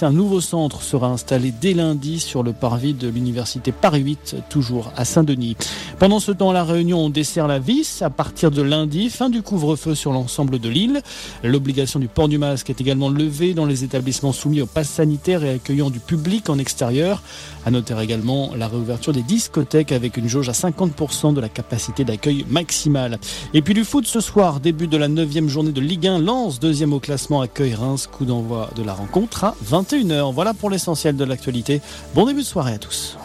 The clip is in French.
Un nouveau centre sera installé dès lundi sur le parvis de l'université Paris 8, toujours à Saint-Denis. Pendant ce temps, la Réunion on dessert la vis à partir de lundi, fin du couvre-feu sur l'ensemble de l'île. L'obligation du port du masque est également levée dans les établissements soumis au pass sanitaire et accueillant du public en extérieur. À noter également la réouverture des discothèques avec une jauge à 50% de la capacité d'accueil maximale. Et puis du foot ce soir, début de la 9 journée de Ligue 1, lance deuxième au classement, accueille Reims, coup d'envoi de la rencontre à 21h. Voilà pour l'essentiel de l'actualité. Bon début de soirée à tous.